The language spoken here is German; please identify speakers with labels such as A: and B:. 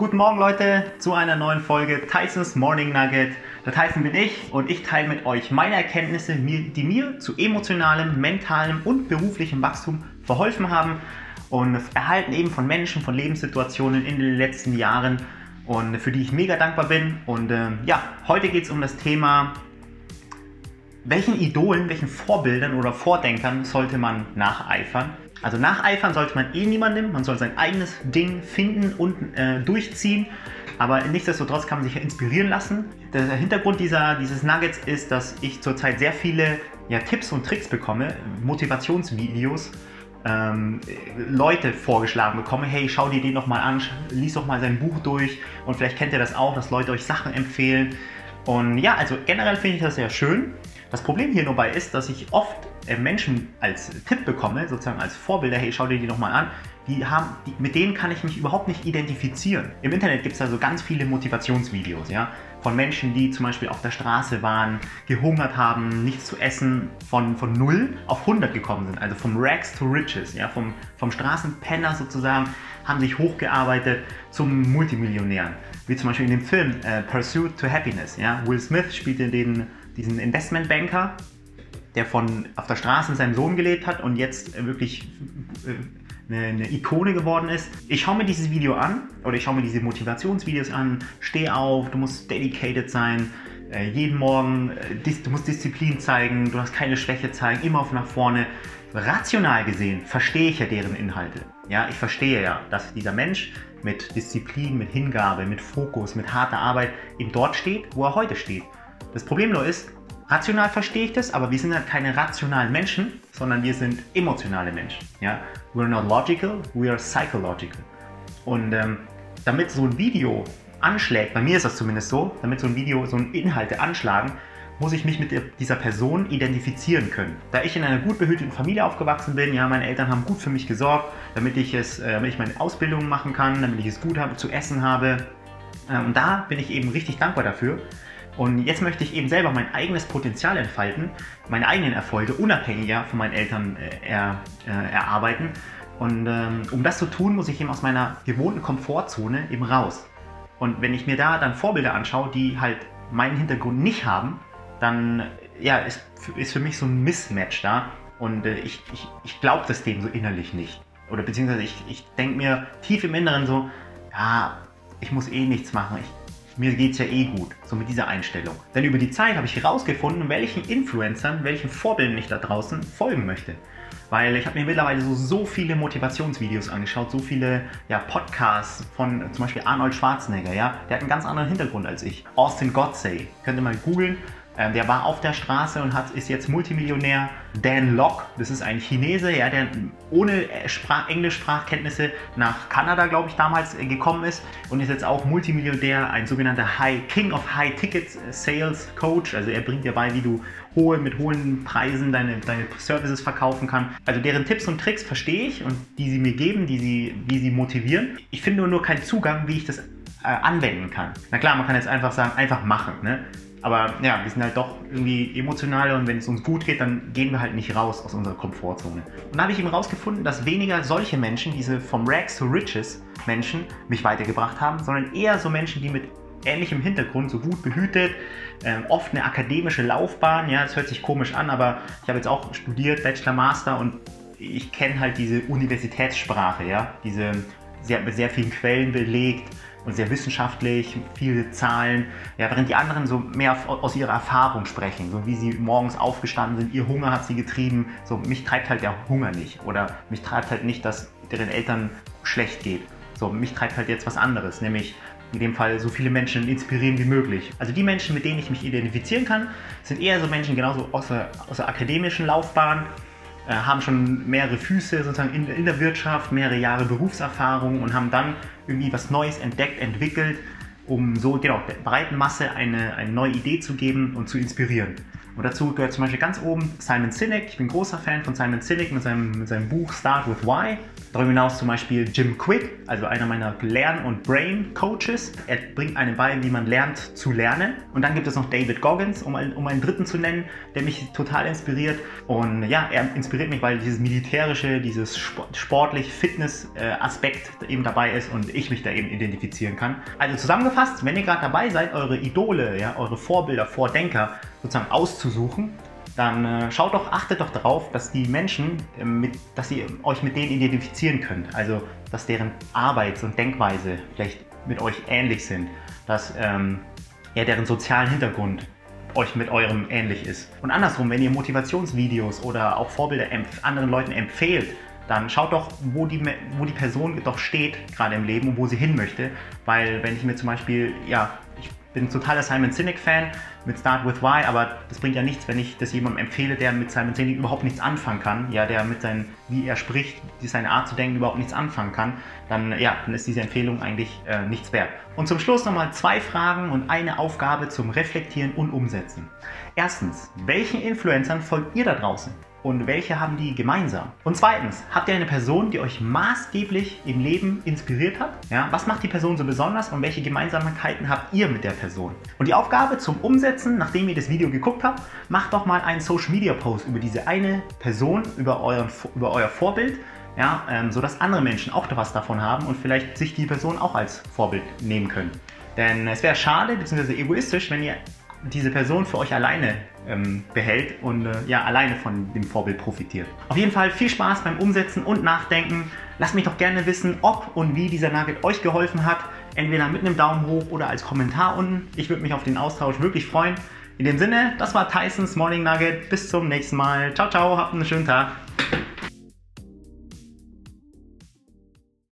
A: Guten Morgen Leute zu einer neuen Folge Tysons Morning Nugget. Der Tyson bin ich und ich teile mit euch meine Erkenntnisse, die mir zu emotionalem, mentalem und beruflichem Wachstum verholfen haben und erhalten eben von Menschen, von Lebenssituationen in den letzten Jahren und für die ich mega dankbar bin. Und äh, ja, heute geht es um das Thema, welchen Idolen, welchen Vorbildern oder Vordenkern sollte man nacheifern? Also nacheifern sollte man eh niemandem, man soll sein eigenes Ding finden und äh, durchziehen. Aber nichtsdestotrotz kann man sich inspirieren lassen. Der Hintergrund dieser, dieses Nuggets ist, dass ich zurzeit sehr viele ja, Tipps und Tricks bekomme, Motivationsvideos, ähm, Leute vorgeschlagen bekomme, hey, schau dir den nochmal an, lies doch mal sein Buch durch und vielleicht kennt ihr das auch, dass Leute euch Sachen empfehlen. Und ja, also generell finde ich das sehr schön. Das Problem hier nur bei ist, dass ich oft äh, Menschen als Tipp bekomme, sozusagen als Vorbilder, hey, schau dir die nochmal an, die haben, die, mit denen kann ich mich überhaupt nicht identifizieren. Im Internet gibt es also ganz viele Motivationsvideos, ja, von Menschen, die zum Beispiel auf der Straße waren, gehungert haben, nichts zu essen, von, von 0 auf 100 gekommen sind, also vom Rags to Riches, ja, vom, vom Straßenpenner sozusagen, haben sich hochgearbeitet zum Multimillionären. Wie zum Beispiel in dem Film äh, Pursuit to Happiness, ja, Will Smith spielte den, diesen Investmentbanker, der von auf der Straße mit seinem Sohn gelebt hat und jetzt äh, wirklich äh, eine, eine, Ikone geworden ist. Ich schaue mir dieses Video an oder ich schaue mir diese Motivationsvideos an. Steh auf, du musst dedicated sein. Äh, jeden Morgen, äh, du musst Disziplin zeigen, du hast keine Schwäche zeigen, immer auf nach vorne. Rational gesehen verstehe ich ja deren Inhalte. Ja, ich verstehe ja, dass dieser Mensch mit Disziplin, mit Hingabe, mit Fokus, mit harter Arbeit eben dort steht, wo er heute steht. Das Problem nur ist, Rational verstehe ich das, aber wir sind halt keine rationalen Menschen, sondern wir sind emotionale Menschen. Ja? We're not logical, we are psychological. Und ähm, damit so ein Video anschlägt, bei mir ist das zumindest so, damit so ein Video, so ein Inhalte anschlagen, muss ich mich mit dieser Person identifizieren können. Da ich in einer gut behüteten Familie aufgewachsen bin, ja, meine Eltern haben gut für mich gesorgt, damit ich es, äh, damit ich meine Ausbildung machen kann, damit ich es gut habe, zu essen habe. Ähm, und da bin ich eben richtig dankbar dafür. Und jetzt möchte ich eben selber mein eigenes Potenzial entfalten, meine eigenen Erfolge unabhängiger von meinen Eltern äh, er, äh, erarbeiten. Und ähm, um das zu tun, muss ich eben aus meiner gewohnten Komfortzone eben raus. Und wenn ich mir da dann Vorbilder anschaue, die halt meinen Hintergrund nicht haben, dann ja, ist, ist für mich so ein Mismatch da. Und äh, ich, ich, ich glaube das dem so innerlich nicht. Oder beziehungsweise ich, ich denke mir tief im Inneren so, ja, ich muss eh nichts machen. Ich, mir geht es ja eh gut, so mit dieser Einstellung. Denn über die Zeit habe ich herausgefunden, welchen Influencern, welchen Vorbildern ich da draußen folgen möchte. Weil ich habe mir mittlerweile so, so viele Motivationsvideos angeschaut, so viele ja, Podcasts von zum Beispiel Arnold Schwarzenegger, ja, der hat einen ganz anderen Hintergrund als ich. Austin Godsey, könnt ihr mal googeln, ähm, der war auf der Straße und hat, ist jetzt Multimillionär. Dan Locke, das ist ein Chinese, ja, der ohne Sprach Englischsprachkenntnisse nach Kanada, glaube ich, damals äh, gekommen ist und ist jetzt auch Multimillionär, ein sogenannter High King of High Ticket Sales Coach. Also er bringt dir bei, wie du hohe, mit hohen Preisen deine, deine Services verkaufen kann. Also deren Tipps und Tricks verstehe ich und die sie mir geben, die sie, wie sie motivieren. Ich finde nur, nur keinen Zugang, wie ich das äh, anwenden kann. Na klar, man kann jetzt einfach sagen, einfach machen. Ne? Aber ja, wir sind halt doch irgendwie emotional und wenn es uns gut geht, dann gehen wir halt nicht raus aus unserer Komfortzone. Und da habe ich eben rausgefunden, dass weniger solche Menschen, diese vom Rags to Riches Menschen, mich weitergebracht haben, sondern eher so Menschen, die mit ähnlichem Hintergrund, so gut behütet, äh, oft eine akademische Laufbahn, ja, das hört sich komisch an, aber ich habe jetzt auch studiert, Bachelor, Master und ich kenne halt diese Universitätssprache, ja, diese sehr, mit sehr vielen Quellen belegt, und sehr wissenschaftlich, viele Zahlen, ja, während die anderen so mehr aus ihrer Erfahrung sprechen, so wie sie morgens aufgestanden sind, ihr Hunger hat sie getrieben, so mich treibt halt der Hunger nicht oder mich treibt halt nicht, dass deren Eltern schlecht geht. So, mich treibt halt jetzt was anderes, nämlich in dem Fall so viele Menschen inspirieren wie möglich. Also die Menschen, mit denen ich mich identifizieren kann, sind eher so Menschen genauso aus der, aus der akademischen Laufbahn, haben schon mehrere Füße sozusagen in, in, der Wirtschaft, mehrere Jahre Berufserfahrung und haben dann irgendwie was Neues entdeckt, entwickelt, um so genau der breiten Masse eine, eine neue Idee zu geben und zu inspirieren. Und dazu gehört zum Beispiel ganz oben Simon Sinek. Ich bin großer Fan von Simon Sinek mit seinem, mit seinem Buch Start with Why. Darüber hinaus zum Beispiel Jim Quick, also einer meiner Lern- und Brain-Coaches. Er bringt einem bei, wie man lernt zu lernen. Und dann gibt es noch David Goggins, um, um einen dritten zu nennen, der mich total inspiriert. Und ja, er inspiriert mich, weil dieses militärische, dieses sportlich Fitness-Aspekt eben dabei ist und ich mich da eben identifizieren kann. Also zusammengefasst, wenn ihr gerade dabei seid, eure Idole, ja, eure Vorbilder, Vordenker sozusagen auszusuchen, dann äh, schaut doch, achtet doch darauf, dass die Menschen, äh, mit, dass ihr euch mit denen identifizieren könnt. Also, dass deren Arbeits- und Denkweise vielleicht mit euch ähnlich sind, dass ähm, ja, deren sozialen Hintergrund euch mit eurem ähnlich ist. Und andersrum, wenn ihr Motivationsvideos oder auch Vorbilder anderen Leuten empfehlt, dann schaut doch, wo die, wo die Person doch steht, gerade im Leben und wo sie hin möchte. Weil wenn ich mir zum Beispiel, ja, ich bin totaler Simon Sinek-Fan mit Start with Why, aber das bringt ja nichts, wenn ich das jemandem empfehle, der mit Simon Sinek überhaupt nichts anfangen kann, ja, der mit seinen, wie er spricht, seine Art zu denken überhaupt nichts anfangen kann, dann, ja, dann ist diese Empfehlung eigentlich äh, nichts wert. Und zum Schluss nochmal zwei Fragen und eine Aufgabe zum Reflektieren und Umsetzen. Erstens, welchen Influencern folgt ihr da draußen? und welche haben die gemeinsam? Und zweitens, habt ihr eine Person, die euch maßgeblich im Leben inspiriert hat? Ja, was macht die Person so besonders und welche Gemeinsamkeiten habt ihr mit der Person? Und die Aufgabe zum Umsetzen, nachdem ihr das Video geguckt habt, macht doch mal einen Social Media Post über diese eine Person, über, euren, über euer Vorbild, ja, ähm, sodass andere Menschen auch was davon haben und vielleicht sich die Person auch als Vorbild nehmen können. Denn es wäre schade bzw. egoistisch, wenn ihr diese Person für euch alleine ähm, behält und äh, ja, alleine von dem Vorbild profitiert. Auf jeden Fall viel Spaß beim Umsetzen und Nachdenken. Lasst mich doch gerne wissen, ob und wie dieser Nugget euch geholfen hat. Entweder mit einem Daumen hoch oder als Kommentar unten. Ich würde mich auf den Austausch wirklich freuen. In dem Sinne, das war Tysons Morning Nugget. Bis zum nächsten Mal. Ciao, ciao, habt einen schönen Tag.